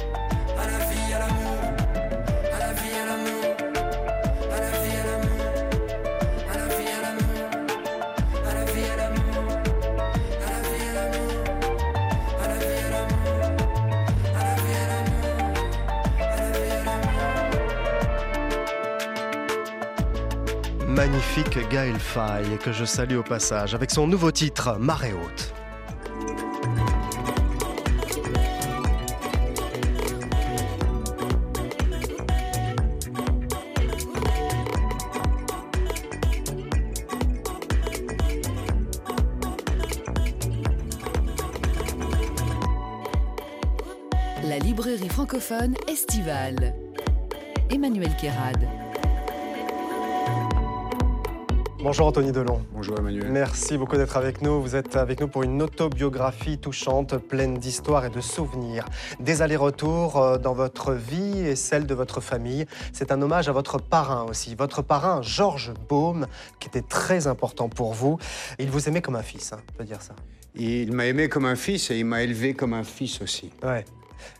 Gaël Faye que je salue au passage avec son nouveau titre Marée haute. La librairie francophone estivale. Emmanuel Kérad. Bonjour Anthony Delon. Bonjour Emmanuel. Merci beaucoup d'être avec nous. Vous êtes avec nous pour une autobiographie touchante, pleine d'histoires et de souvenirs. Des allers-retours euh, dans votre vie et celle de votre famille. C'est un hommage à votre parrain aussi. Votre parrain, Georges Baume, qui était très important pour vous. Il vous aimait comme un fils, hein, on peut dire ça. Il m'a aimé comme un fils et il m'a élevé comme un fils aussi. Ouais.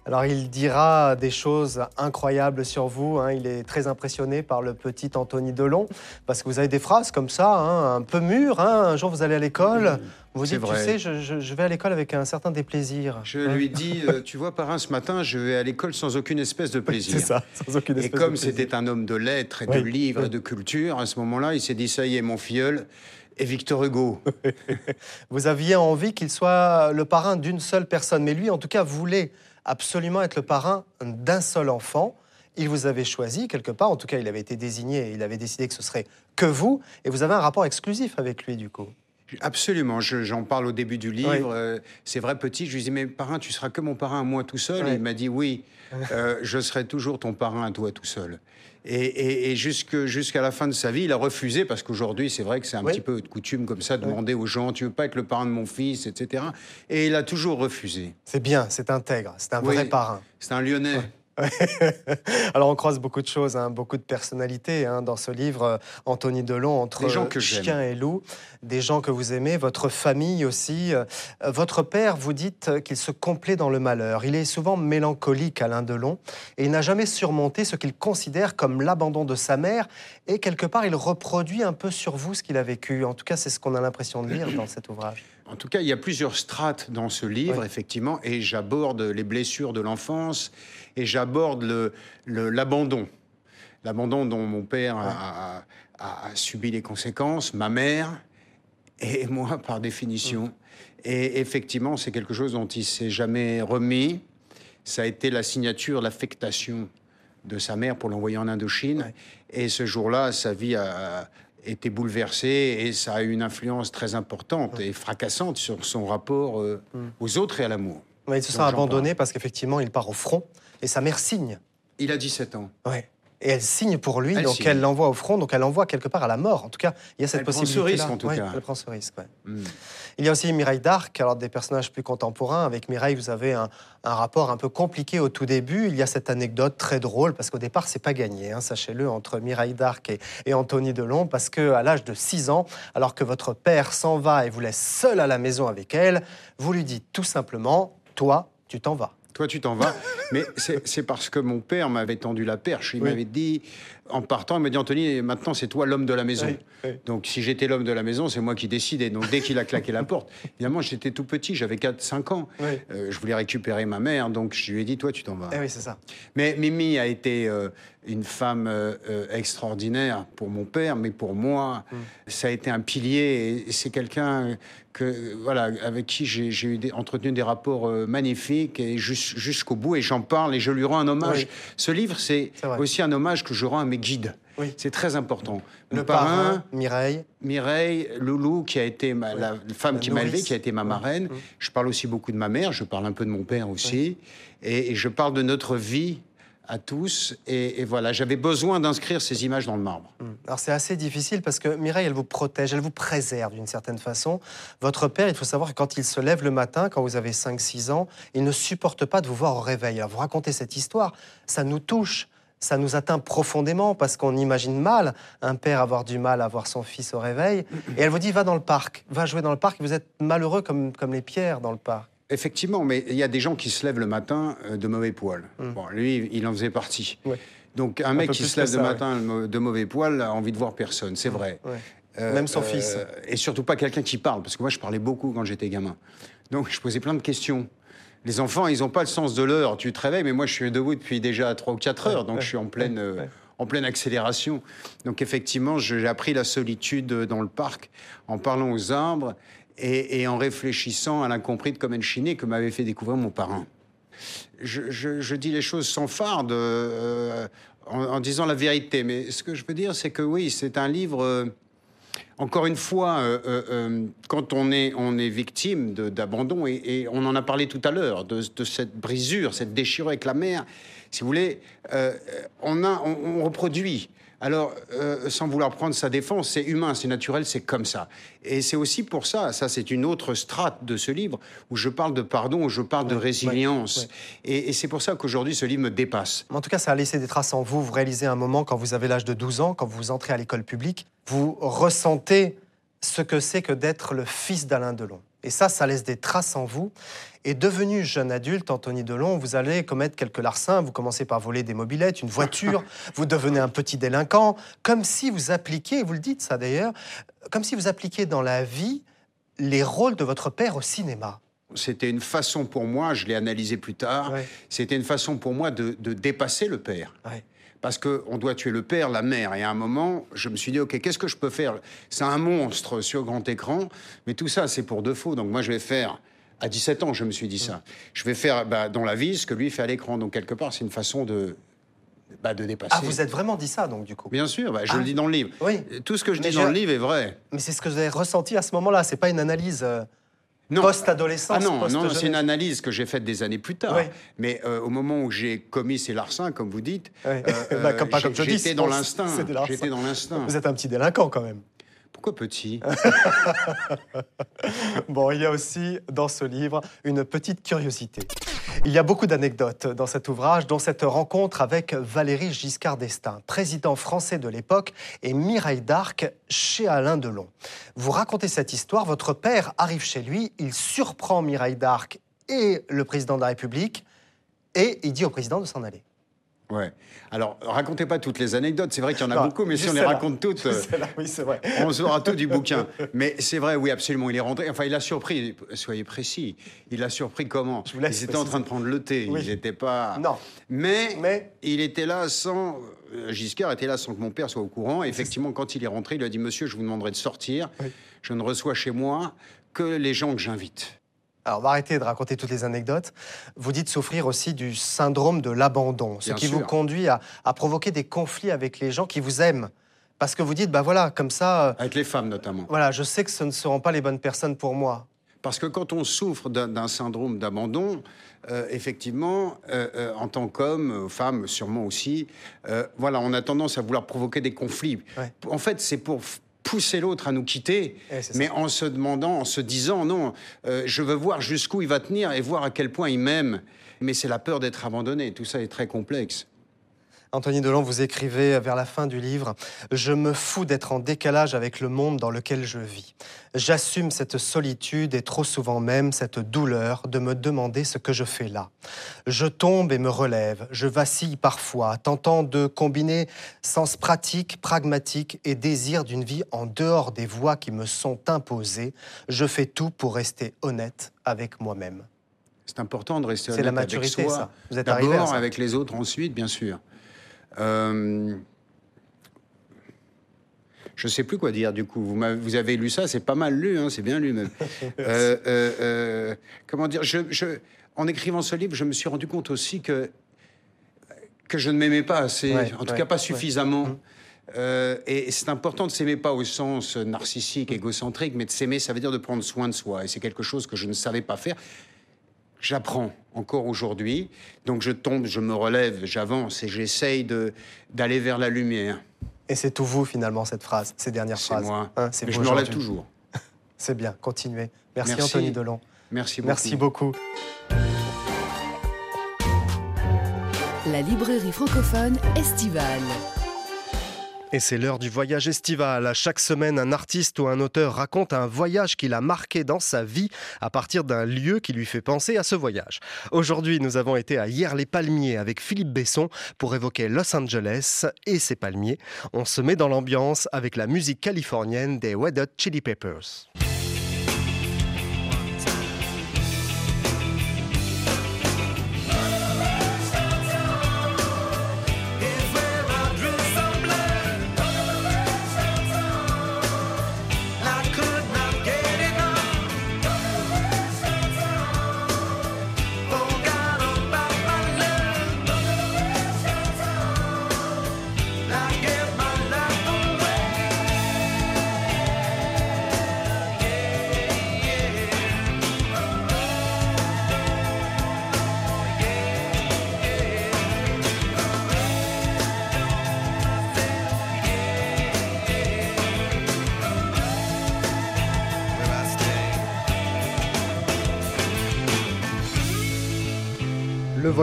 Alors il dira des choses incroyables sur vous. hein. Il est très impressionné par le petit Anthony Delon parce que vous avez des phrases comme ça, hein, un peu mûres. hein. Un jour vous allez à l'école, vous dites, vrai. tu sais, je, je- je vais à l'école avec un certain déplaisir. Je lui dis, euh, tu vois, parrain, ce matin, je vais à l'école sans aucune espèce de plaisir. C'est ça, sans aucune Et espèce comme de plaisir. c'était un homme de lettres et Oui, de livres oui. et de culture, à ce moment-là, il s'est dit, ça y est, mon filleul est Victor Hugo. Vous aviez envie qu'il soit le parrain d'une seule personne, mais lui, en tout cas, voulait absolument être le parrain d'un seul enfant. Il vous avait choisi quelque part, en tout cas, il avait été désigné, il avait décidé que ce serait que vous, et vous avez un rapport exclusif avec lui, du coup. Absolument, je- j'en parle au début du livre. Oui. euh, c'est vrai, petit, je lui dis, mais parrain, tu seras que mon parrain à moi tout seul. Oui. Et il m'a dit, oui, euh, je serai toujours ton parrain à toi tout seul. Et, et- et jusque- jusqu'à la fin de sa vie, il a refusé, parce qu'aujourd'hui, c'est vrai que c'est un Oui. petit peu de coutume comme ça, de demander aux gens, tu veux pas être le parrain de mon fils, etc. Et il a toujours refusé. C'est bien, c'est intègre, c'est un vrai parrain. C'est un Lyonnais. Alors on croise beaucoup de choses, hein, beaucoup de personnalités hein, dans ce livre, euh, Anthony Delon, entre gens que chien et loup, des gens que vous aimez, votre famille aussi. Euh, Votre père, vous dites qu'il se complaît dans le malheur. Il est souvent mélancolique, Alain Delon, et il n'a jamais surmonté ce qu'il considère comme l'abandon de sa mère, et quelque part il reproduit un peu sur vous ce qu'il a vécu. En tout cas, c'est ce qu'on a l'impression de lire dans cet ouvrage. En tout cas, il y a plusieurs strates dans ce livre, effectivement, et j'aborde les blessures de l'enfance et j'aborde le- le- l'abandon. L'abandon dont mon père a, a- a subi les conséquences, ma mère et moi par définition. Et effectivement, c'est quelque chose dont il s'est jamais remis. Ça a été la signature, l'affectation de sa mère pour l'envoyer en Indochine. Et ce jour-là, sa vie a été bouleversée et ça a eu une influence très importante et fracassante sur son rapport euh, aux autres et à l'amour. Ouais, il se sent abandonné parce qu'effectivement il part au front, et sa mère signe. Il a 17 ans. Ouais. Et elle signe pour lui, Elle donc signe. elle l'envoie au front, donc elle l'envoie quelque part à la mort. En tout cas, il y a cette Elle prend ce possibilité. risque, en tout cas. Elle prend ce risque. ouais. Hmm. Il y a aussi Mireille d'Arc, alors des personnages plus contemporains. Avec Mireille, vous avez un, un rapport un peu compliqué au tout début. Il y a cette anecdote très drôle, parce qu'au départ, c'est pas gagné, hein, sachez-le, entre Mireille d'Arc et, et Anthony Delon, parce que à l'âge de 6 ans, alors que votre père s'en va et vous laisse seul à la maison avec elle, vous lui dites tout simplement Toi, tu t'en vas. Toi, tu t'en vas. Mais c'est parce que mon père m'avait tendu la perche. Il Oui. m'avait dit, en partant, il m'a dit Anthony, maintenant c'est toi l'homme de la maison. Oui, oui. Donc si j'étais l'homme de la maison, c'est moi qui décidais. Donc dès qu'il a claqué la porte, évidemment, j'étais tout petit, j'avais 4-5 ans. Oui. Euh, je voulais récupérer ma mère, donc je lui ai dit Toi, tu t'en vas. Eh oui, c'est ça. Mais Mimi a été euh, une femme euh, extraordinaire pour mon père, mais pour moi, Mm. ça a été un pilier. Et c'est quelqu'un que voilà avec qui j'ai eu des- entretenu des rapports magnifiques et jus- jusqu'au bout. Et j'en parle et je lui rends un hommage. Ce livre, c'est aussi un hommage que je rends à mes guides. Oui. C'est très important. Mon Le parrain, Mireille. Mireille, Loulou, qui a été ma- la femme La qui m'a élevé, qui a été ma marraine. Je parle aussi beaucoup de ma mère, je parle un peu de mon père aussi. Et, et je parle de notre vie à tous. Et, et voilà, j'avais besoin d'inscrire ces images dans le marbre. Mm. Alors c'est assez difficile parce que Mireille, elle vous protège, elle vous préserve d'une certaine façon. Votre père, il faut savoir que quand il se lève le matin, quand vous avez 5-6 ans, il ne supporte pas de vous voir au réveil. Alors vous racontez cette histoire, ça nous touche, ça nous atteint profondément parce qu'on imagine mal un père avoir du mal à voir son fils au réveil. Et elle vous dit, va dans le parc, va jouer dans le parc, vous êtes malheureux comme, comme les pierres dans le parc. Effectivement, mais il y a des gens qui se lèvent le matin euh, de mauvais poil. Bon, lui, il en faisait partie. Mm. Ouais. Donc un mec qui se lève ça, le ouais. matin de mauvais poil a envie de voir personne, c'est vrai. Ouais. Euh, Même son euh, fils. Et surtout pas quelqu'un qui parle, parce que moi je parlais beaucoup quand j'étais gamin. Donc je posais plein de questions. Les enfants, ils n'ont pas le sens de l'heure. Tu te réveilles, mais moi je suis debout depuis déjà 3 ou 4 heures, donc ouais, je suis en pleine, euh, en pleine accélération. Donc effectivement, j'ai appris la solitude dans le parc en parlant aux arbres et, et en réfléchissant à l'incompris de Comme Chiné que m'avait fait découvrir mon parrain. Je, je- je dis les choses sans farde, euh, en, en disant la vérité. Mais ce que je veux dire, c'est que oui, c'est un livre. Encore une fois, euh, euh, euh, quand on est, victime d'abandon, et, on en a parlé tout à l'heure, de, cette brisure, cette déchirure avec la mère, si vous voulez, on, a, on reproduit. Alors, euh, sans vouloir prendre sa défense, c'est humain, c'est naturel, c'est comme ça. Et c'est aussi pour ça, ça c'est une autre strate de ce livre, où je parle de pardon, où je parle de Ouais, résilience. ouais, Et, et c'est pour ça qu'aujourd'hui, ce livre me dépasse. En tout cas, ça a laissé des traces en vous. Vous réalisez un moment, quand vous avez l'âge de 12 ans, quand vous entrez à l'école publique, vous ressentez ce que c'est que d'être le fils d'Alain Delon. Et ça, ça laisse des traces en vous. Et devenu jeune adulte, Anthony Delon, vous allez commettre quelques larcins. Vous commencez par voler des mobilettes, une voiture. vous devenez un petit délinquant. Comme si vous appliquiez, vous le dites ça d'ailleurs, comme si vous appliquiez dans la vie les rôles de votre père au cinéma. C'était une façon pour moi, je l'ai analysé plus tard, Ouais. c'était une façon pour moi de, de dépasser le père. Ouais. Parce qu'on doit tuer le père, la mère. Et à un moment, je me suis dit, OK, qu'est-ce que je peux faire? C'est un monstre sur grand écran, mais tout ça, c'est pour de faux. Donc moi, je vais faire, à 17 ans, je me suis dit ça. Je vais faire bah, dans la vie ce que lui fait à l'écran. Donc quelque part, c'est une façon de, bah, de dépasser. Ah, vous êtes vraiment dit ça, donc, du coup? Bien sûr, bah, je Ah. le dis dans le livre. Oui. Tout ce que je Mais dis je- dans le livre est vrai. Mais c'est ce que vous avez ressenti à ce moment-là. C'est pas une analyse euh. Post-adolescence. Ah non, non, c'est une analyse que j'ai faite des années plus tard. Oui. Mais euh, au moment où j'ai commis ces larcins, comme vous dites, euh, Bah, comme- pas comme je dans l'instinct. J'étais dans l'instinct. Vous êtes un petit délinquant quand même. Pourquoi petit Bon, il y a aussi dans ce livre une petite curiosité. Il y a beaucoup d'anecdotes dans cet ouvrage, dont cette rencontre avec Valéry Giscard d'Estaing, président français de l'époque, et Mireille d'Arc chez Alain Delon. Vous racontez cette histoire, votre père arrive chez lui, il surprend Mireille d'Arc et le président de la République, et il dit au président de s'en aller. Ouais. Alors, racontez pas toutes les anecdotes. C'est vrai qu'il y en a Non, beaucoup, mais si on les raconte toutes, euh, oui, vrai. on saura tout du bouquin. Mais c'est vrai, oui, absolument. Il est rentré. Enfin, il a surpris. Soyez précis. Il a surpris comment? Ils étaient en train de prendre le thé. Oui. Ils n'étaient pas. Non. Mais, Mais- il était là sans. euh, Giscard était là sans que mon père soit au courant. Et effectivement, quand il est rentré, il lui a dit Monsieur, je vous demanderai de sortir. Oui. Je ne reçois chez moi que les gens que j'invite. Alors, on va arrêter de raconter toutes les anecdotes. Vous dites souffrir aussi du syndrome de l'abandon, ce Bien qui sûr. vous conduit à, à provoquer des conflits avec les gens qui vous aiment. Parce que vous dites, bah voilà, comme ça, euh, Avec les femmes notamment. voilà, je sais que ce ne seront pas les bonnes personnes pour moi. Parce que quand on souffre d'un syndrome d'abandon, euh, effectivement, euh, euh, en tant qu'homme, femme sûrement aussi, voilà, on a tendance à vouloir provoquer des conflits. Ouais. En fait, c'est pour pousser l'autre à nous quitter, Eh, mais en se demandant, en se disant, non, euh, je veux voir jusqu'où il va tenir et voir à quel point il m'aime. Mais c'est la peur d'être abandonné. Tout ça est très complexe. Anthony Delon, vous écrivez vers la fin du livre Je me fous d'être en décalage avec le monde dans lequel je vis. J'assume cette solitude et trop souvent même cette douleur de me demander ce que je fais là. Je tombe et me relève, je vacille parfois, tentant de combiner sens pratique, pragmatique et désir d'une vie en dehors des voies qui me sont imposées. Je fais tout pour rester honnête avec moi-même. C'est important de rester C'est honnête la maturité, avec soi. ça. Vous êtes arrivé à D'abord avec les autres, ensuite, bien sûr. Euh, Je sais plus quoi dire du coup. Vous, avez lu ça, c'est pas mal lu, hein, c'est bien lu même. Euh, euh, comment dire je, je- En écrivant ce livre, je me suis rendu compte aussi que que je ne m'aimais pas assez, Ouais, en tout ouais, cas pas suffisamment. Euh, et c'est important de s'aimer pas au sens narcissique, égocentrique, mais de s'aimer, ça veut dire de prendre soin de soi. Et c'est quelque chose que je ne savais pas faire. J'apprends encore aujourd'hui. Donc je tombe, je me relève, j'avance et j'essaye de d'aller vers la lumière. Et c'est tout vous finalement cette phrase, ces dernières C'est phrases. moi. Hein, c'est Mais vous je me relève toujours. C'est bien, continuez. Merci, Merci. Anthony Delon. Merci beaucoup. Merci beaucoup. La librairie francophone estivale. Et c'est l'heure du voyage estival. Chaque semaine, un artiste ou un auteur raconte un voyage qu'il a marqué dans sa vie à partir d'un lieu qui lui fait penser à ce voyage. Aujourd'hui, nous avons été à Hier-les-Palmiers avec Philippe Besson pour évoquer Los Angeles et ses palmiers. On se met dans l'ambiance avec la musique californienne des Red Hot Chili Peppers.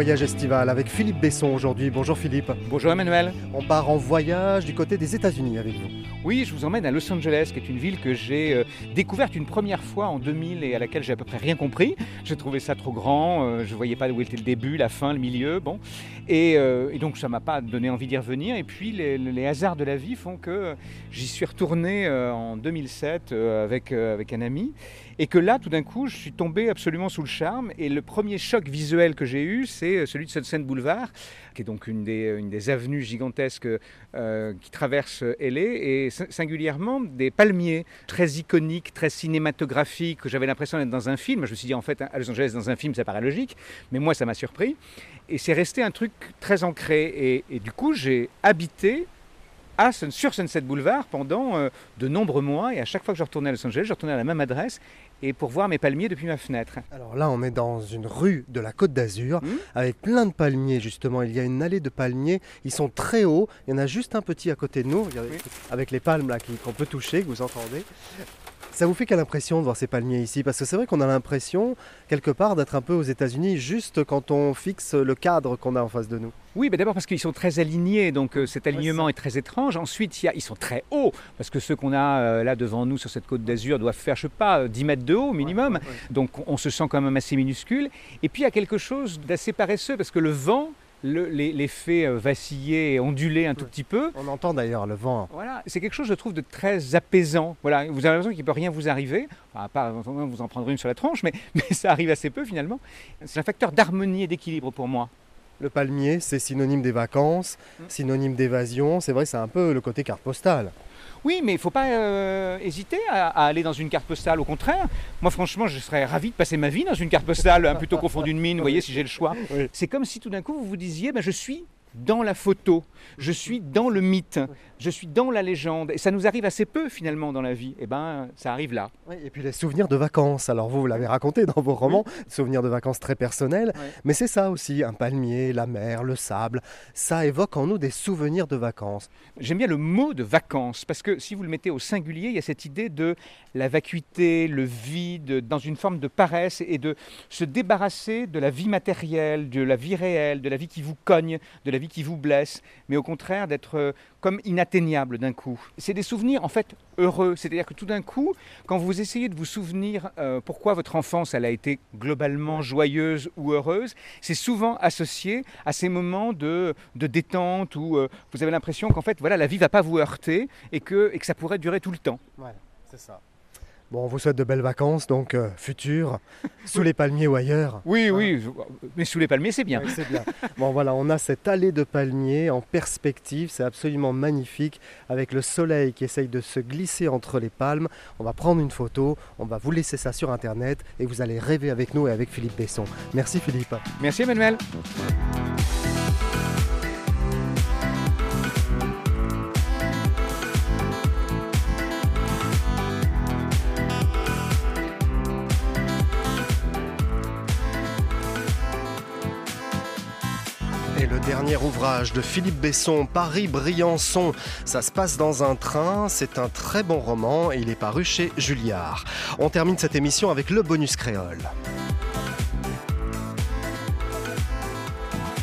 Voyage estival avec Philippe Besson aujourd'hui. Bonjour Philippe. Bonjour Emmanuel. On part en voyage du côté des États-Unis avec vous. Oui, je vous emmène à Los Angeles, qui est une ville que j'ai euh, découverte une première fois en 2000 et à laquelle j'ai à peu près rien compris. J'ai trouvé ça trop grand, euh, je ne voyais pas où était le début, la fin, le milieu, bon. Et, euh, et donc ça m'a pas donné envie d'y revenir. Et puis les, les hasards de la vie font que j'y suis retourné euh, en 2007 euh, avec, euh, avec un ami. Et que là, tout d'un coup, je suis tombé absolument sous le charme. Et le premier choc visuel que j'ai eu, c'est celui de Sunset Boulevard, qui est donc une des, des avenues gigantesques euh, qui traverse LA, et sin- singulièrement des palmiers très iconiques, très cinématographiques, que j'avais l'impression d'être dans un film. Je me suis dit, en fait, à Los Angeles, dans un film, ça paraît logique, mais moi, ça m'a surpris. Et c'est resté un truc très ancré. Et, du coup, j'ai habité sur Sunset Boulevard pendant euh, de nombreux mois, et à chaque fois que je retournais à Los Angeles, je retournais à la même adresse, et pour voir mes palmiers depuis ma fenêtre. Alors là, on est dans une rue de la Côte d'Azur Mhm. avec plein de palmiers justement. Il y a une allée de palmiers. Ils sont très hauts. Il y en a juste un petit à côté de nous. Oui. avec les palmes là qu'on peut toucher, que vous entendez. Ça vous fait quelle impression de voir ces palmiers ici? Parce que c'est vrai qu'on a l'impression, quelque part, d'être un peu aux États-Unis juste quand on fixe le cadre qu'on a en face de nous. Oui, mais d'abord parce qu'ils sont très alignés, donc euh, cet alignement est très étrange. Ensuite, il y a- ils sont très hauts, parce que ceux qu'on a euh, là devant nous sur cette côte d'Azur doivent faire, je sais pas, 10 mètres de haut minimum. Donc on se sent quand même assez minuscule. Et puis il y a quelque chose d'assez paresseux, parce que le vent le- les, les fait euh, vaciller et onduler un tout petit peu. On entend d'ailleurs le vent. Voilà, c'est quelque chose, je trouve, de très apaisant. Voilà, vous avez l'impression qu'il ne peut rien vous arriver, enfin, à part vous en prendre une sur la tronche, mais, mais ça arrive assez peu finalement. C'est un facteur d'harmonie et d'équilibre pour moi. Le palmier, c'est synonyme des vacances, synonyme d'évasion. C'est vrai, c'est un peu le côté carte postale. Oui, mais il ne faut pas euh, hésiter à, à aller dans une carte postale. Au contraire, moi franchement, je serais ravi de passer ma vie dans une carte postale hein, plutôt qu'au fond d'une mine, vous voyez, si j'ai le choix. C'est comme si tout d'un coup vous vous disiez, ben, je suis dans la photo, je suis dans le mythe, je suis dans la légende. Et ça nous arrive assez peu finalement dans la vie. Et ben, ça arrive là. Oui, et puis les souvenirs de vacances. Alors vous, vous l'avez raconté dans vos romans, souvenirs de vacances très personnels. Mais c'est ça aussi, un palmier, la mer, le sable. Ça évoque en nous des souvenirs de vacances. J'aime bien le mot de vacances parce que si vous le mettez au singulier, il y a cette idée de la vacuité, le vide, dans une forme de paresse et de se débarrasser de la vie matérielle, de la vie réelle, de la vie qui vous cogne, de la qui vous blesse, mais au contraire d'être euh, comme inatteignable d'un coup. C'est des souvenirs en fait heureux, c'est-à-dire que tout d'un coup, quand vous essayez de vous souvenir euh, pourquoi votre enfance elle a été globalement joyeuse ou heureuse, c'est souvent associé à ces moments de, de détente où euh, vous avez l'impression qu'en fait voilà la vie va pas vous heurter et que, et que ça pourrait durer tout le temps. Voilà, c'est ça. Bon, on vous souhaite de belles vacances, donc euh, futures, sous les palmiers ou ailleurs. Oui, oui, mais sous les palmiers c'est bien. C'est bien. Bon voilà, on a cette allée de palmiers en perspective, c'est absolument magnifique, avec le soleil qui essaye de se glisser entre les palmes. On va prendre une photo, on va vous laisser ça sur Internet et vous allez rêver avec nous et avec Philippe Besson. Merci Philippe. Merci Emmanuel. Ouvrage de Philippe Besson, Paris-Briançon, ça se passe dans un train, c'est un très bon roman il est paru chez Julliard. On termine cette émission avec le bonus créole.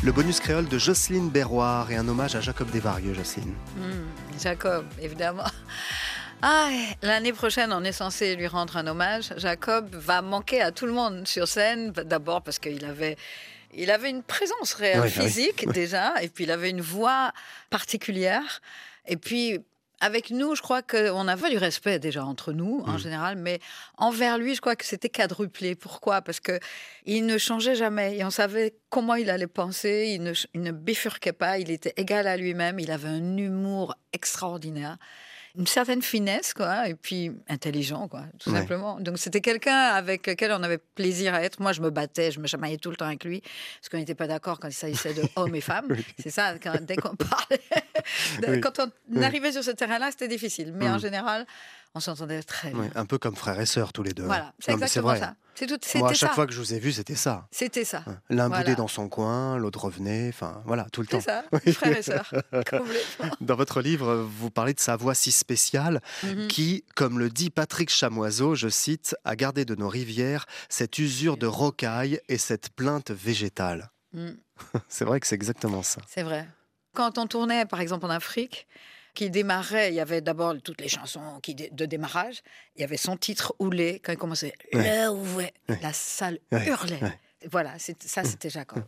Le bonus créole de Jocelyne Berroir et un hommage à Jacob Desvarieux, Jocelyne. Hmm, Jacob, évidemment. Ah, L'année prochaine, on est censé lui rendre un hommage. Jacob va manquer à tout le monde sur scène, d'abord parce qu'il avait, il avait une présence réelle Oui, oui, physique oui. déjà, et puis il avait une voix particulière. Et puis, avec nous, je crois qu'on avait du respect déjà entre nous, en général, mais envers lui, je crois que c'était quadruplé. Pourquoi? Parce que il ne changeait jamais et on savait comment il allait penser, il ne, il ne bifurquait pas, il était égal à lui-même, il avait un humour extraordinaire. Une certaine finesse, quoi, et puis intelligent, quoi, tout Ouais. simplement. Donc c'était quelqu'un avec lequel on avait plaisir à être. Moi, je me battais, je me chamaillais tout le temps avec lui, parce qu'on n'était pas d'accord quand il s'agissait de hommes et femmes. Oui. C'est ça, quand, dès qu'on parlait, Oui. quand on Oui. arrivait sur ce terrain-là, c'était difficile. Mais en Mm. général, on s'entendait très bien. Ouais, un peu comme frères et sœurs tous les deux. Voilà, c'est exactement vrai. ça. C'est tout, Moi, à chaque ça. fois que je vous ai vu, c'était ça. C'était ça. L'un Voilà. boudait dans son coin, l'autre revenait, enfin voilà, tout le C'est temps. ça, Oui. frères et sœurs. Dans votre livre, vous parlez de sa voix si spéciale Mhm. qui, comme le dit Patrick Chamoiseau, je cite, a gardé de nos rivières cette usure de rocaille et cette plainte végétale. Mm. c'est vrai que c'est exactement ça. C'est vrai. Quand on tournait, par exemple, en Afrique, qui démarrait, il y avait d'abord toutes les chansons qui de démarrage. Il y avait son titre Oulé, quand il commençait. Ouais. Le ouais. Ouais. La salle Ouais. hurlait. Voilà, ça, c'était Jacob.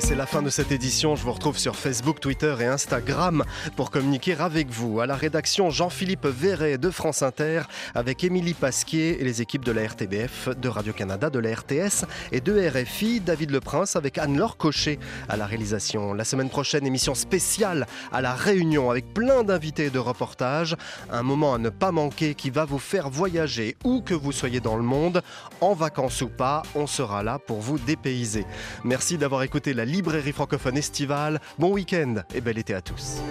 Et c'est la fin de cette édition. Je vous retrouve sur Facebook, Twitter et Instagram pour communiquer avec vous. À la rédaction, Jean-Philippe Verret de France Inter avec Émilie Pasquier et les équipes de la RTBF, de Radio-Canada, de la RTS et de RFI. David Le Prince avec Anne-Laure Cochet à la réalisation. La semaine prochaine, émission spéciale à La Réunion avec plein d'invités et de reportages. Un moment à ne pas manquer qui va vous faire voyager où que vous soyez dans le monde, en vacances ou pas. On sera là pour vous dépayser. Merci d'avoir écouté la librairie francophone estivale. Bon week-end et bel été à tous.